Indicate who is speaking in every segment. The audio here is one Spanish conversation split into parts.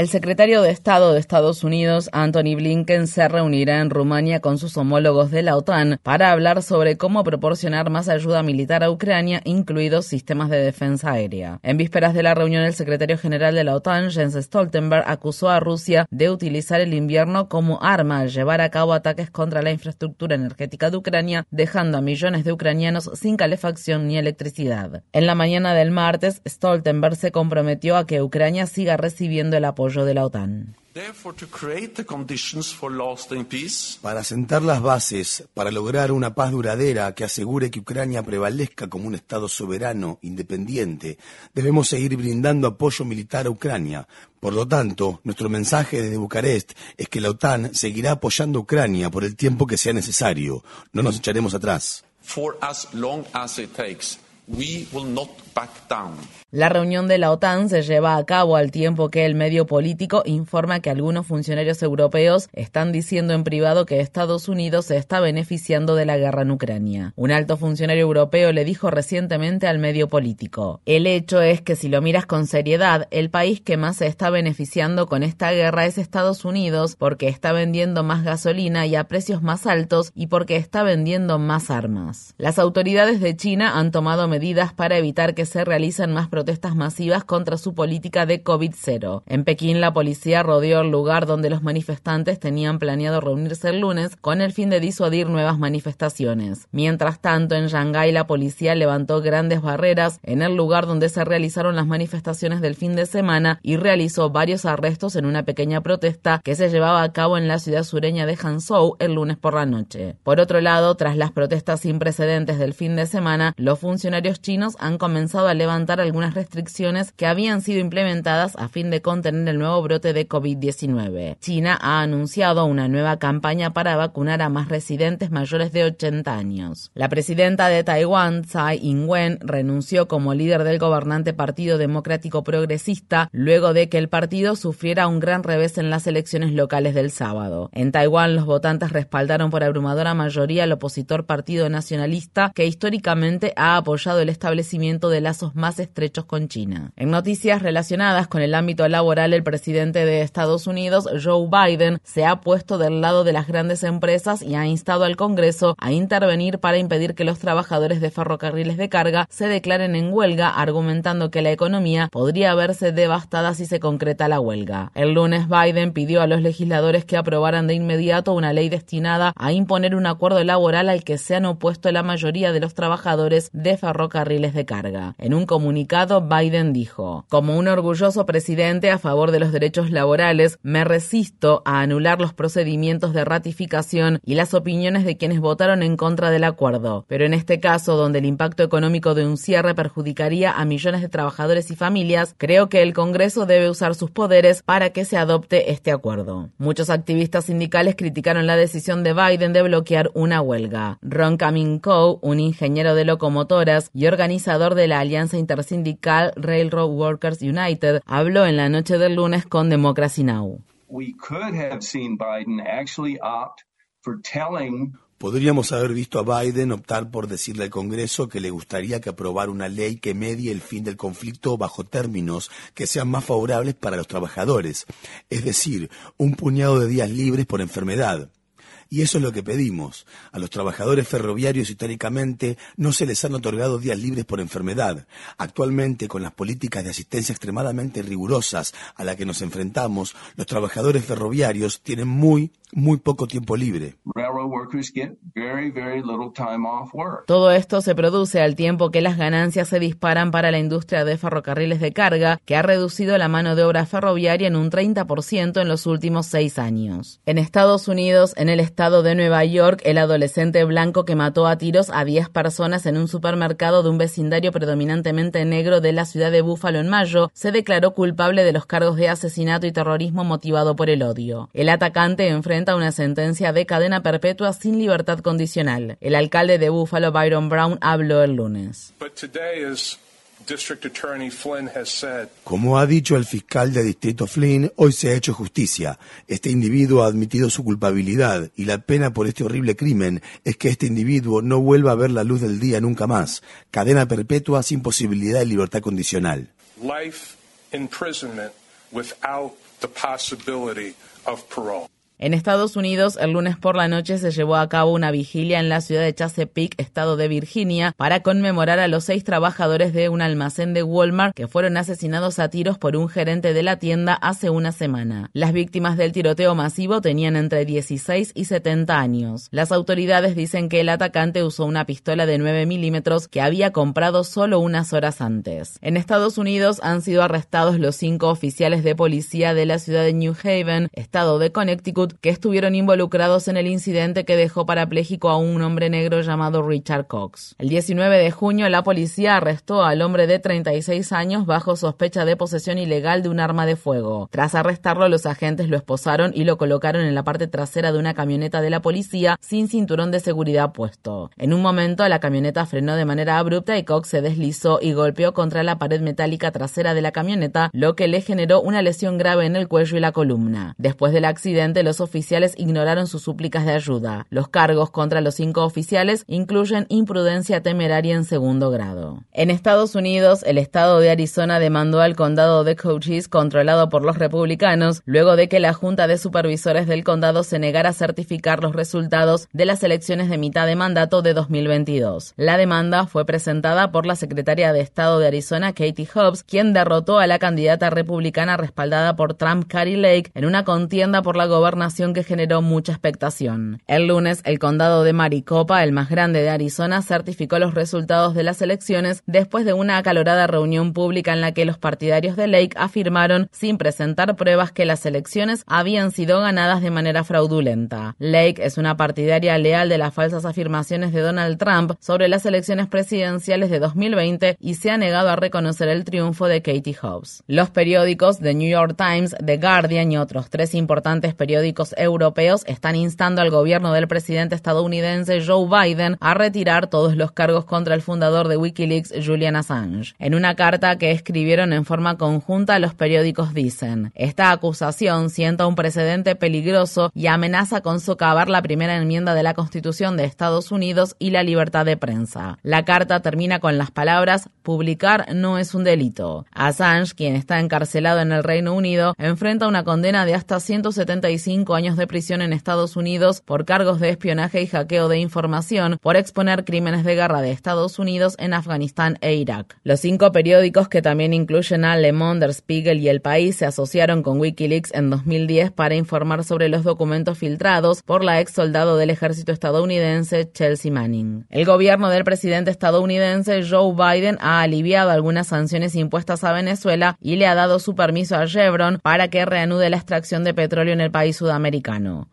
Speaker 1: El secretario de Estado de Estados Unidos, Anthony Blinken, se reunirá en Rumania con sus homólogos de la OTAN para hablar sobre cómo proporcionar más ayuda militar a Ucrania, incluidos sistemas de defensa aérea. En vísperas de la reunión, el secretario general de la OTAN, Jens Stoltenberg, acusó a Rusia de utilizar el invierno como arma al llevar a cabo ataques contra la infraestructura energética de Ucrania, dejando a millones de ucranianos sin calefacción ni electricidad. En la mañana del martes, Stoltenberg se comprometió a que Ucrania siga recibiendo el apoyo de la OTAN.
Speaker 2: Para sentar las bases para lograr una paz duradera que asegure que Ucrania prevalezca como un Estado soberano, independiente, debemos seguir brindando apoyo militar a Ucrania. Por lo tanto, nuestro mensaje desde Bucarest es que la OTAN seguirá apoyando a Ucrania por el tiempo que sea necesario. No nos echaremos atrás.
Speaker 1: La reunión de la OTAN se lleva a cabo al tiempo que el medio político informa que algunos funcionarios europeos están diciendo en privado que Estados Unidos se está beneficiando de la guerra en Ucrania. Un alto funcionario europeo le dijo recientemente al medio político, el hecho es que si lo miras con seriedad, el país que más se está beneficiando con esta guerra es Estados Unidos porque está vendiendo más gasolina y a precios más altos y porque está vendiendo más armas. Las autoridades de China han tomado medidas para evitar que se realicen más protestas masivas contra su política de COVID-0. En Pekín, la policía rodeó el lugar donde los manifestantes tenían planeado reunirse el lunes con el fin de disuadir nuevas manifestaciones. Mientras tanto, en Shanghái, la policía levantó grandes barreras en el lugar donde se realizaron las manifestaciones del fin de semana y realizó varios arrestos en una pequeña protesta que se llevaba a cabo en la ciudad sureña de Hangzhou el lunes por la noche. Por otro lado, tras las protestas sin precedentes del fin de semana, los funcionarios chinos han comenzado a levantar algunas restricciones que habían sido implementadas a fin de contener el nuevo brote de COVID-19. China ha anunciado una nueva campaña para vacunar a más residentes mayores de 80 años. La presidenta de Taiwán, Tsai Ing-wen, renunció como líder del gobernante Partido Democrático Progresista luego de que el partido sufriera un gran revés en las elecciones locales del sábado. En Taiwán, los votantes respaldaron por abrumadora mayoría al opositor Partido Nacionalista, que históricamente ha apoyado el establecimiento de lazos más estrechos con China. En noticias relacionadas con el ámbito laboral, el presidente de Estados Unidos, Joe Biden, se ha puesto del lado de las grandes empresas y ha instado al Congreso a intervenir para impedir que los trabajadores de ferrocarriles de carga se declaren en huelga, argumentando que la economía podría verse devastada si se concreta la huelga. El lunes Biden pidió a los legisladores que aprobaran de inmediato una ley destinada a imponer un acuerdo laboral al que se han opuesto la mayoría de los trabajadores de ferrocarriles de carga. En un comunicado, Biden dijo, como un orgulloso presidente a favor de los derechos laborales, me resisto a anular los procedimientos de ratificación y las opiniones de quienes votaron en contra del acuerdo. Pero en este caso, donde el impacto económico de un cierre perjudicaría a millones de trabajadores y familias, creo que el Congreso debe usar sus poderes para que se adopte este acuerdo. Muchos activistas sindicales criticaron la decisión de Biden de bloquear una huelga. Ron Kaminkow, un ingeniero de locomotoras y organizador de la Alianza Intersindical Railroad Workers United habló en la noche del lunes con Democracy Now!
Speaker 2: Podríamos haber visto a Biden optar por decirle al Congreso que le gustaría que aprobara una ley que medie el fin del conflicto bajo términos que sean más favorables para los trabajadores, es decir, un puñado de días libres por enfermedad. Y eso es lo que pedimos. A los trabajadores ferroviarios históricamente no se les han otorgado días libres por enfermedad. Actualmente, con las políticas de asistencia extremadamente rigurosas a las que nos enfrentamos, los trabajadores ferroviarios tienen muy, muy poco tiempo libre.
Speaker 1: Todo esto se produce al tiempo que las ganancias se disparan para la industria de ferrocarriles de carga, que ha reducido la mano de obra ferroviaria en un 30% en los últimos seis años. En Estados Unidos, en el estado estado de Nueva York, el adolescente blanco que mató a tiros a 10 personas en un supermercado de un vecindario predominantemente negro de la ciudad de Búfalo en mayo, se declaró culpable de los cargos de asesinato y terrorismo motivado por el odio. El atacante enfrenta una sentencia de cadena perpetua sin libertad condicional. El alcalde de Búfalo, Byron Brown, habló el lunes.
Speaker 2: Como ha dicho el fiscal de distrito Flynn, hoy se ha hecho justicia. Este individuo ha admitido su culpabilidad y la pena por este horrible crimen es que este individuo no vuelva a ver la luz del día nunca más. Cadena perpetua sin posibilidad de libertad condicional. Life imprisonment
Speaker 1: without the possibility of parole. En Estados Unidos, el lunes por la noche se llevó a cabo una vigilia en la ciudad de Chesapeake, estado de Virginia, para conmemorar a los seis trabajadores de un almacén de Walmart que fueron asesinados a tiros por un gerente de la tienda hace una semana. Las víctimas del tiroteo masivo tenían entre 16 y 70 años. Las autoridades dicen que el atacante usó una pistola de 9 milímetros que había comprado solo unas horas antes. En Estados Unidos han sido arrestados los cinco oficiales de policía de la ciudad de New Haven, estado de Connecticut, que estuvieron involucrados en el incidente que dejó parapléjico a un hombre negro llamado Richard Cox. El 19 de junio, la policía arrestó al hombre de 36 años bajo sospecha de posesión ilegal de un arma de fuego. Tras arrestarlo, los agentes lo esposaron y lo colocaron en la parte trasera de una camioneta de la policía sin cinturón de seguridad puesto. En un momento, la camioneta frenó de manera abrupta y Cox se deslizó y golpeó contra la pared metálica trasera de la camioneta, lo que le generó una lesión grave en el cuello y la columna. Después del accidente, los oficiales ignoraron sus súplicas de ayuda. Los cargos contra los cinco oficiales incluyen imprudencia temeraria en segundo grado. En Estados Unidos, el estado de Arizona demandó al condado de Cochise, controlado por los republicanos, luego de que la Junta de Supervisores del condado se negara a certificar los resultados de las elecciones de mitad de mandato de 2022. La demanda fue presentada por la secretaria de Estado de Arizona, Katie Hobbs, quien derrotó a la candidata republicana respaldada por Trump, Carrie Lake, en una contienda por la gobernación que generó mucha expectación. El lunes, el condado de Maricopa, el más grande de Arizona, certificó los resultados de las elecciones después de una acalorada reunión pública en la que los partidarios de Lake afirmaron, sin presentar pruebas, que las elecciones habían sido ganadas de manera fraudulenta. Lake es una partidaria leal de las falsas afirmaciones de Donald Trump sobre las elecciones presidenciales de 2020 y se ha negado a reconocer el triunfo de Katie Hobbs. Los periódicos The New York Times, The Guardian y otros tres importantes periódicos europeos están instando al gobierno del presidente estadounidense Joe Biden a retirar todos los cargos contra el fundador de Wikileaks, Julian Assange. En una carta que escribieron en forma conjunta, los periódicos dicen, esta acusación sienta un precedente peligroso y amenaza con socavar la primera enmienda de la Constitución de Estados Unidos y la libertad de prensa. La carta termina con las palabras, publicar no es un delito. Assange, quien está encarcelado en el Reino Unido, enfrenta una condena de hasta 175 años de prisión en Estados Unidos por cargos de espionaje y hackeo de información por exponer crímenes de guerra de Estados Unidos en Afganistán e Irak. Los cinco periódicos que también incluyen a Le Monde, Der Spiegel y El País se asociaron con Wikileaks en 2010 para informar sobre los documentos filtrados por la ex soldado del ejército estadounidense Chelsea Manning. El gobierno del presidente estadounidense Joe Biden ha aliviado algunas sanciones impuestas a Venezuela y le ha dado su permiso a Chevron para que reanude la extracción de petróleo en el país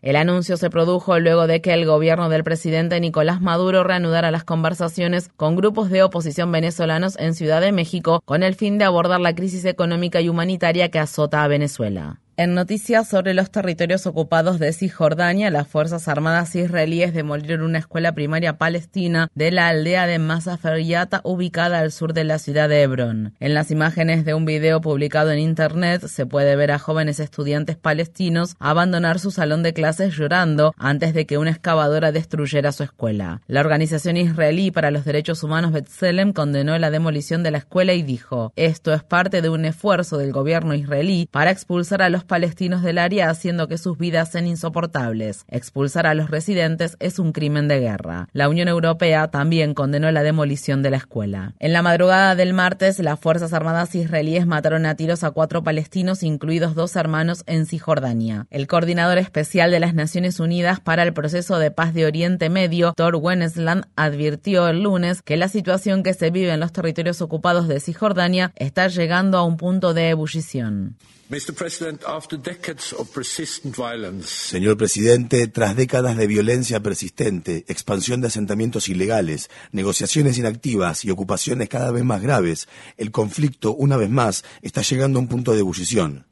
Speaker 1: El anuncio se produjo luego de que el gobierno del presidente Nicolás Maduro reanudara las conversaciones con grupos de oposición venezolanos en Ciudad de México con el fin de abordar la crisis económica y humanitaria que azota a Venezuela. En noticias sobre los territorios ocupados de Cisjordania, las Fuerzas Armadas israelíes demolieron una escuela primaria palestina de la aldea de Masaferiata ubicada al sur de la ciudad de Hebrón. En las imágenes de un video publicado en Internet se puede ver a jóvenes estudiantes palestinos abandonar su salón de clases llorando antes de que una excavadora destruyera su escuela. La organización israelí para los derechos humanos B'Tselem condenó la demolición de la escuela y dijo, esto es parte de un esfuerzo del gobierno israelí para expulsar a los palestinos del área haciendo que sus vidas sean insoportables. Expulsar a los residentes es un crimen de guerra. La Unión Europea también condenó la demolición de la escuela. En la madrugada del martes, las Fuerzas Armadas israelíes mataron a tiros a cuatro palestinos, incluidos dos hermanos, en Cisjordania. El coordinador especial de las Naciones Unidas para el proceso de paz de Oriente Medio, Thor Wennesland, advirtió el lunes que la situación que se vive en los territorios ocupados de Cisjordania está llegando a un punto de ebullición.
Speaker 2: Señor presidente, tras décadas de violencia persistente, expansión de asentamientos ilegales, negociaciones inactivas y ocupaciones cada vez más graves, el conflicto, una vez más, está llegando a un punto de ebullición.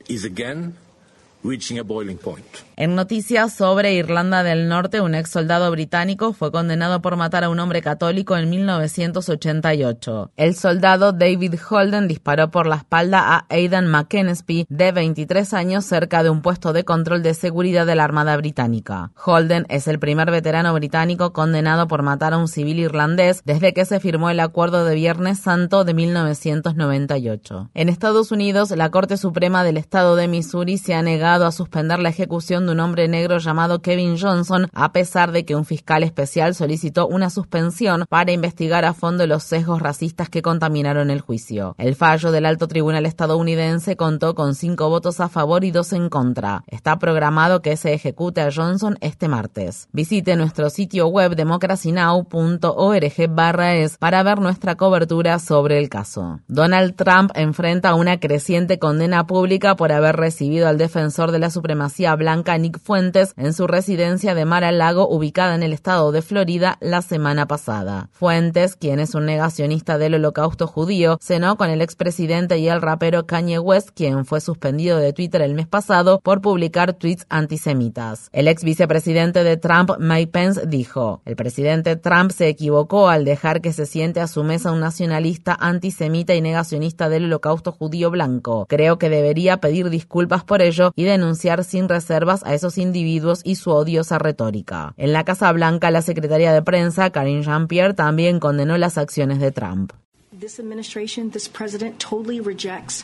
Speaker 1: En noticias sobre Irlanda del Norte, un ex soldado británico fue condenado por matar a un hombre católico en 1988. El soldado David Holden disparó por la espalda a Aidan McKenzie, de 23 años, cerca de un puesto de control de seguridad de la Armada Británica. Holden es el primer veterano británico condenado por matar a un civil irlandés desde que se firmó el Acuerdo de Viernes Santo de 1998. En Estados Unidos, la Corte Suprema del Estado de Missouri se ha negado a suspender la ejecución de un hombre negro llamado Kevin Johnson, a pesar de que un fiscal especial solicitó una suspensión para investigar a fondo los sesgos racistas que contaminaron el juicio. El fallo del alto tribunal estadounidense contó con cinco votos a favor y dos en contra. Está programado que se ejecute a Johnson este martes. Visite nuestro sitio web democracynow.org es para ver nuestra cobertura sobre el caso. Donald Trump enfrenta una creciente condena pública por haber recibido al defensor de la supremacía blanca Nick Fuentes en su residencia de Mar al Lago ubicada en el estado de Florida la semana pasada. Fuentes, quien es un negacionista del holocausto judío, cenó con el expresidente y el rapero Kanye West, quien fue suspendido de Twitter el mes pasado por publicar tweets antisemitas. El ex vicepresidente de Trump, Mike Pence, dijo, el presidente Trump se equivocó al dejar que se siente a su mesa un nacionalista antisemita y negacionista del holocausto judío blanco. Creo que debería pedir disculpas por ello y denunciar sin reservas a esos individuos y su odiosa retórica. En la Casa Blanca, la secretaria de prensa, Karine Jean-Pierre, también condenó las acciones de Trump.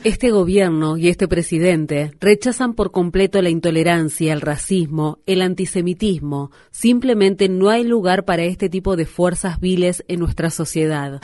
Speaker 3: Este gobierno y este presidente rechazan por completo la intolerancia, el racismo, el antisemitismo. Simplemente no hay lugar para este tipo de fuerzas viles en nuestra sociedad.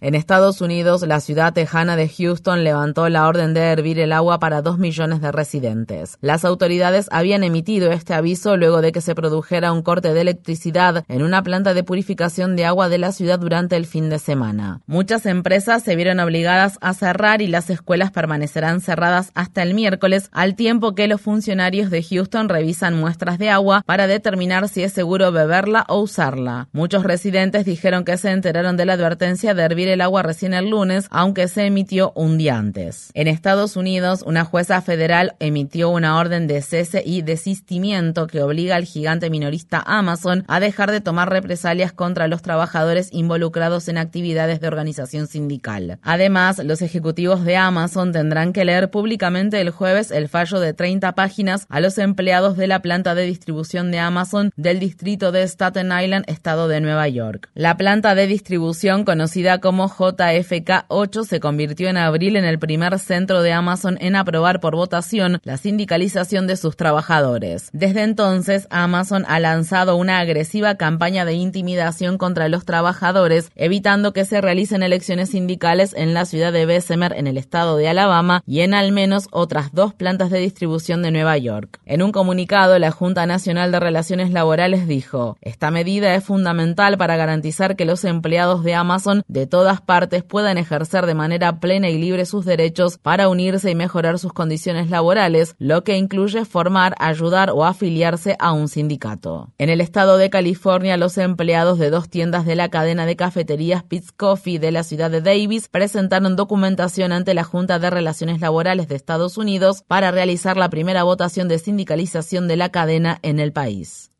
Speaker 1: En Estados Unidos, la ciudad tejana de Houston levantó la orden de hervir el agua para dos millones de residentes. Las autoridades habían emitido este aviso luego de que se produjera un corte de electricidad en una planta de purificación de agua de la ciudad durante el fin de semana. Muchas empresas se vieron obligadas a cerrar y las escuelas permanecerán cerradas hasta el miércoles, al tiempo que los funcionarios de Houston revisan muestras de agua para determinar si es seguro beberla o usarla. Muchos residentes dijeron que se enteraron de la advertencia de hervir el agua recién el lunes, aunque se emitió un día antes. En Estados Unidos, una jueza federal emitió una orden de cese y desistimiento que obliga al gigante minorista Amazon a dejar de tomar represalias contra los trabajadores involucrados en actividades de organización sindical. Además, los ejecutivos de Amazon tendrán que leer públicamente el jueves el fallo de 30 páginas a los empleados de la planta de distribución de Amazon del distrito de Staten Island, estado de Nueva York. La planta de distribución, conocida como JFK 8, se convirtió en abril en el primer centro de Amazon en aprobar por votación la sindicalización de sus trabajadores. Desde entonces, Amazon ha lanzado una agresiva campaña de intimidación contra los trabajadores trabajadores, evitando que se realicen elecciones sindicales en la ciudad de Bessemer, en el estado de Alabama, y en al menos otras dos plantas de distribución de Nueva York. En un comunicado, la Junta Nacional de Relaciones Laborales dijo, esta medida es fundamental para garantizar que los empleados de Amazon de todas partes puedan ejercer de manera plena y libre sus derechos para unirse y mejorar sus condiciones laborales, lo que incluye formar, ayudar o afiliarse a un sindicato. En el estado de California, los empleados de dos tiendas de la cadena de cafeterías Pitts Coffee de la ciudad de Davis presentaron documentación ante la Junta de Relaciones Laborales de Estados Unidos para realizar la primera votación de sindicalización de la cadena en el país.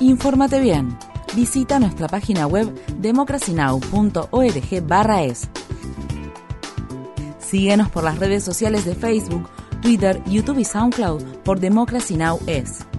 Speaker 4: Infórmate bien. Visita nuestra página web democracynow.org/es. Síguenos por las redes sociales de Facebook, Twitter, YouTube y SoundCloud por Democracy Now! es.